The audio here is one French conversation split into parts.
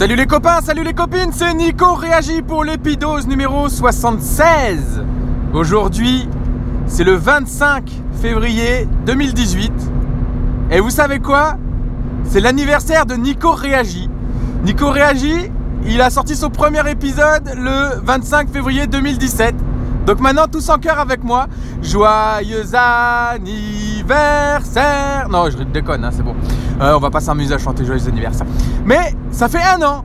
Salut les copains, salut les copines, c'est Nico Réagit pour l'épidose numéro 76. Aujourd'hui, c'est le 25 février 2018. Et vous savez quoi? C'est l'anniversaire de Nico Réagit. Nico Réagit, il a sorti son premier épisode le 25 février 2017. Donc maintenant, tous en cœur avec moi. Joyeux anniversaire Non, je déconne, hein, c'est bon. Euh, on va pas s'amuser à chanter joyeux anniversaire. Mais ça fait un an.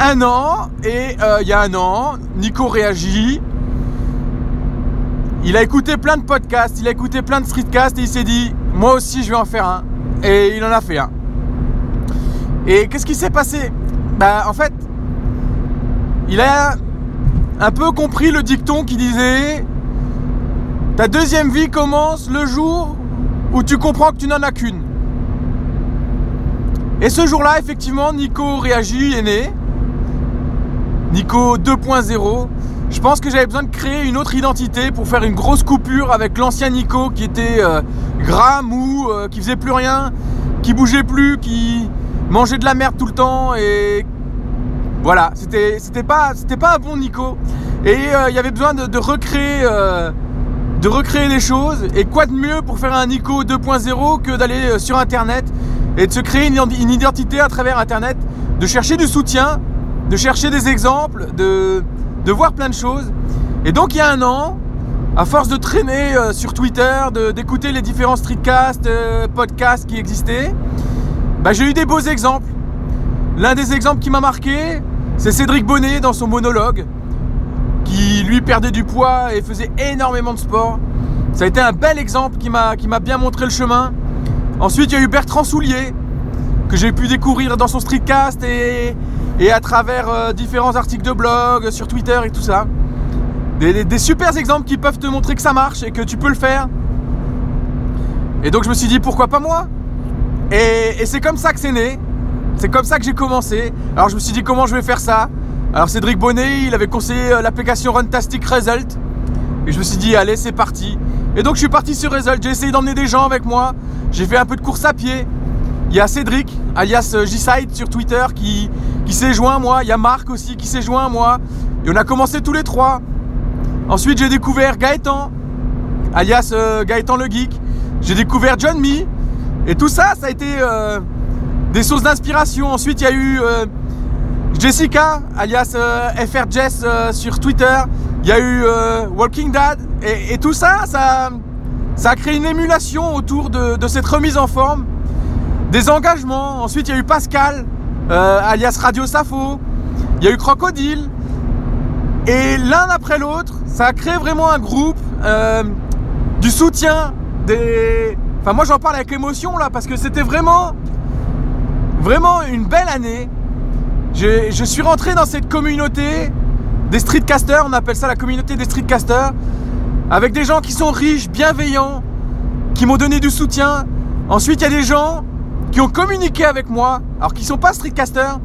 Un an, et euh, il y a un an, Nico réagit. Il a écouté plein de podcasts, il a écouté plein de streetcasts et il s'est dit, moi aussi je vais en faire un. Et il en a fait un. Et qu'est-ce qui s'est passé? Bah en fait, il a un peu compris le dicton qui disait Ta deuxième vie commence le jour où tu comprends que tu n'en as qu'une. Et ce jour-là, effectivement, Nico réagit, est né. Nico 2.0. Je pense que j'avais besoin de créer une autre identité pour faire une grosse coupure avec l'ancien Nico qui était euh, gras, mou, euh, qui faisait plus rien, qui bougeait plus, qui mangeait de la merde tout le temps et voilà, c'était pas un bon Nico et euh, il y avait besoin de, recréer de recréer les choses et quoi de mieux pour faire un Nico 2.0 que d'aller sur internet et de se créer une, identité à travers internet, de chercher du soutien, de chercher des exemples, de de voir plein de choses. Et donc il y a un an, à force de traîner euh, sur Twitter, d'écouter les différents streetcasts, euh, podcasts qui existaient, bah, j'ai eu des beaux exemples. L'un des exemples qui m'a marqué, c'est Cédric Bonnet dans son monologue, qui lui perdait du poids et faisait énormément de sport. Ça a été un bel exemple qui m'a bien montré le chemin. Ensuite, il y a eu Bertrand Soulier, que j'ai pu découvrir dans son streetcast et, et à travers euh, différents articles de blog, sur Twitter et tout ça. Des, des, super exemples qui peuvent te montrer que ça marche et que tu peux le faire. Et donc je me suis dit pourquoi pas moi? Et, c'est comme ça que c'est né. C'est comme ça que j'ai commencé. Alors je me suis dit comment je vais faire ça? Alors Cédric Bonnet, il avait conseillé euh, l'application Runtastic Result. Et je me suis dit allez c'est parti. Et donc je suis parti sur Result. J'ai essayé d'emmener des gens avec moi. J'ai fait un peu de course à pied. Il y a Cédric, alias euh, G-Side sur Twitter, qui, s'est joint moi. Il y a Marc aussi qui s'est joint moi. Et on a commencé tous les trois. Ensuite, j'ai découvert Gaëtan, alias euh, Gaëtan le Geek. J'ai découvert John Me. Et tout ça, ça a été des sources d'inspiration. Ensuite, il y a eu Jessica, alias FR Jess sur Twitter. Il y a eu Walking Dad. Et, tout ça, ça, a créé une émulation autour de, cette remise en forme des engagements. Ensuite, il y a eu Pascal, euh, alias Radio Safo. Il y a eu Crocodile. Et l'un après l'autre, ça a créé vraiment un groupe, euh, du soutien, des. Enfin, moi j'en parle avec émotion là, parce que c'était vraiment, vraiment une belle année. Je suis rentré dans cette communauté des streetcasters, on appelle ça la communauté des streetcasters, avec des gens qui sont riches, bienveillants, qui m'ont donné du soutien. Ensuite, il y a des gens qui ont communiqué avec moi, alors qui sont pas streetcasters,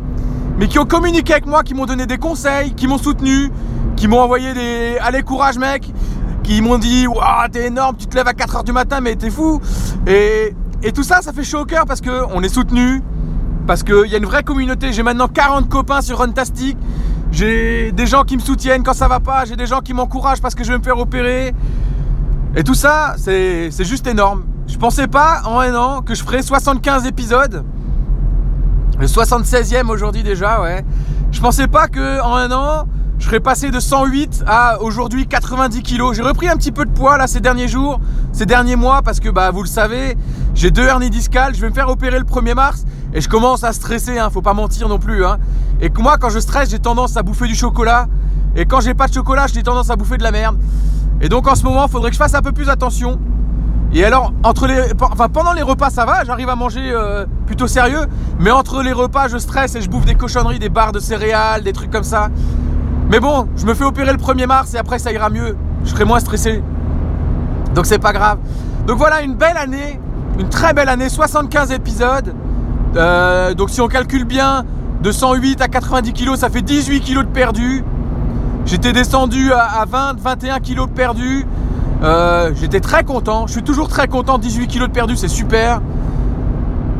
mais qui ont communiqué avec moi, qui m'ont donné des conseils, qui m'ont soutenu, qui m'ont envoyé des allez courage mec, qui m'ont dit waouh t'es énorme, tu te lèves à 4h du matin mais t'es fou et, et tout ça ça fait chaud au cœur parce que on est soutenu, parce qu'il y a une vraie communauté. J'ai maintenant 40 copains sur Runtastic. J'ai des gens qui me soutiennent quand ça va pas. J'ai des gens qui m'encouragent parce que je vais me faire opérer. Et tout ça, c'est juste énorme. Je pensais pas en un an que je ferais 75 épisodes. Le 76e aujourd'hui déjà, ouais. Je pensais pas que en un an, je serais passé de 108 à aujourd'hui 90 kilos. J'ai repris un petit peu de poids là ces derniers jours, ces derniers mois, parce que bah vous le savez, j'ai deux hernies discales. Je vais me faire opérer le 1er mars et je commence à stresser. Hein, faut pas mentir non plus. Hein. Et moi, quand je stresse, j'ai tendance à bouffer du chocolat. Et quand j'ai pas de chocolat, j'ai tendance à bouffer de la merde. Et donc en ce moment, il faudrait que je fasse un peu plus attention. Et alors, entre les, enfin, pendant les repas, ça va, j'arrive à manger euh, plutôt sérieux. Mais entre les repas, je stresse et je bouffe des cochonneries, des barres de céréales, des trucs comme ça. Mais bon, je me fais opérer le 1er mars et après ça ira mieux. Je serai moins stressé. Donc c'est pas grave. Donc voilà, une belle année, une très belle année, 75 épisodes. Euh, donc si on calcule bien, de 108 à 90 kilos, ça fait 18 kilos de perdu. J'étais descendu à 20, 21 kilos de perdu. Euh, j'étais très content. Je suis toujours très content. 18 kilos de perdu, c'est super.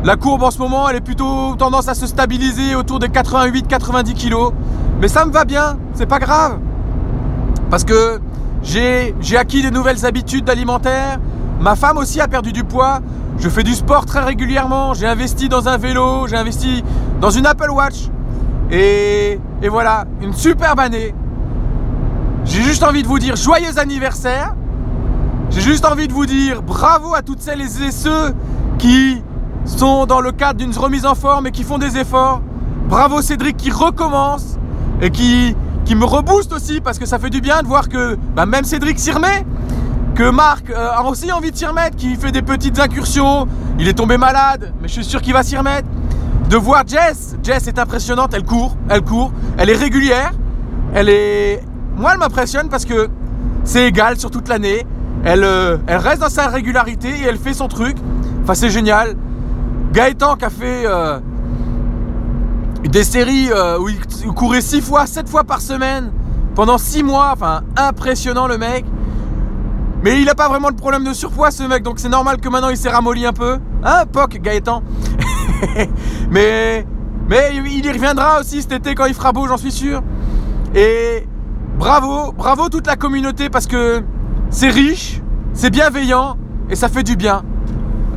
La courbe en ce moment, elle est plutôt tendance à se stabiliser autour des 88-90 kg. Mais ça me va bien, c'est pas grave. Parce que j'ai acquis des nouvelles habitudes alimentaires. Ma femme aussi a perdu du poids. Je fais du sport très régulièrement. J'ai investi dans un vélo, j'ai investi dans une Apple Watch. Et, voilà, une superbe année. J'ai juste envie de vous dire joyeux anniversaire. J'ai juste envie de vous dire bravo à toutes celles et ceux qui sont dans le cadre d'une remise en forme et qui font des efforts. Bravo Cédric qui recommence et qui, qui me rebooste aussi parce que ça fait du bien de voir que bah, même Cédric s'y remet, que Marc euh, a aussi envie de s'y remettre, qui fait des petites incursions. Il est tombé malade, mais je suis sûr qu'il va s'y remettre. De voir Jess, Jess est impressionnante, elle court, elle court, elle est régulière, elle est. Moi, elle m'impressionne parce que c'est égal sur toute l'année. Elle, euh, reste dans sa régularité et elle fait son truc. Enfin, c'est génial. Gaëtan qui a fait euh, des séries où il courait 6 fois, 7 fois par semaine pendant 6 mois. Enfin, impressionnant le mec. Mais il n'a pas vraiment de problème de surpoids ce mec, donc c'est normal que maintenant il s'est ramolli un peu. Hein, Poc, Gaëtan Mais mais il y reviendra aussi cet été quand il fera beau, j'en suis sûr. Et bravo, bravo toute la communauté parce que c'est riche, c'est bienveillant et ça fait du bien.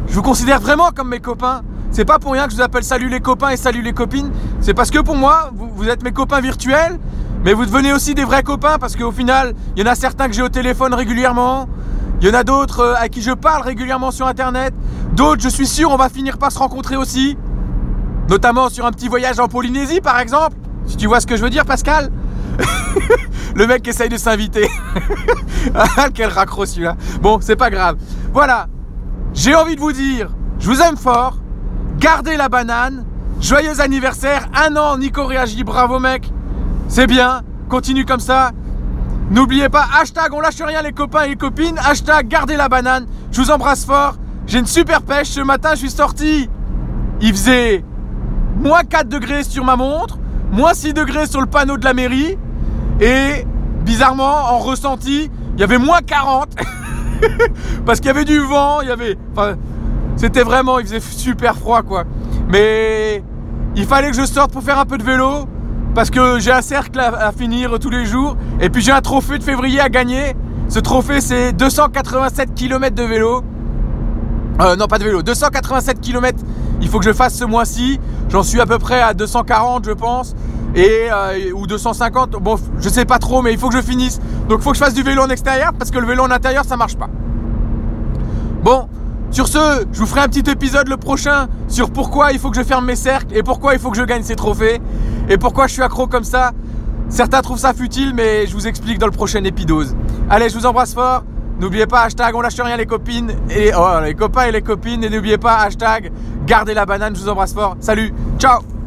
Je vous considère vraiment comme mes copains. C'est pas pour rien que je vous appelle salut les copains et salut les copines. C'est parce que pour moi, vous, êtes mes copains virtuels, mais vous devenez aussi des vrais copains parce qu'au final, il y en a certains que j'ai au téléphone régulièrement. Il y en a d'autres euh, à qui je parle régulièrement sur internet. D'autres, je suis sûr, on va finir par se rencontrer aussi. Notamment sur un petit voyage en Polynésie, par exemple. Si tu vois ce que je veux dire, Pascal? le mec essaye de s'inviter. ah, quel raccro celui-là. Bon, c'est pas grave. Voilà. J'ai envie de vous dire, je vous aime fort. Gardez la banane. Joyeux anniversaire. Un an, Nico réagit. Bravo, mec. C'est bien. Continue comme ça. N'oubliez pas, hashtag on lâche rien les copains et les copines. Hashtag gardez la banane. Je vous embrasse fort. J'ai une super pêche. Ce matin, je suis sorti. Il faisait moins 4 degrés sur ma montre, moins 6 degrés sur le panneau de la mairie. Et bizarrement, en ressenti, il y avait moins 40. Parce qu'il y avait du vent, il y avait. Enfin, c'était vraiment, il faisait super froid quoi. Mais il fallait que je sorte pour faire un peu de vélo. Parce que j'ai un cercle à, finir tous les jours. Et puis j'ai un trophée de février à gagner. Ce trophée, c'est 287 km de vélo. Euh, non, pas de vélo, 287 km. Il faut que je fasse ce mois-ci. J'en suis à peu près à 240, je pense et euh, ou 250. Bon, je sais pas trop, mais il faut que je finisse. Donc, il faut que je fasse du vélo en extérieur parce que le vélo en intérieur, ça marche pas. Bon, sur ce, je vous ferai un petit épisode le prochain sur pourquoi il faut que je ferme mes cercles et pourquoi il faut que je gagne ces trophées et pourquoi je suis accro comme ça. Certains trouvent ça futile, mais je vous explique dans le prochain épidose. Allez, je vous embrasse fort. N'oubliez pas hashtag on lâche rien les copines et oh, les copains et les copines et n'oubliez pas hashtag gardez la banane. Je vous embrasse fort. Salut, ciao.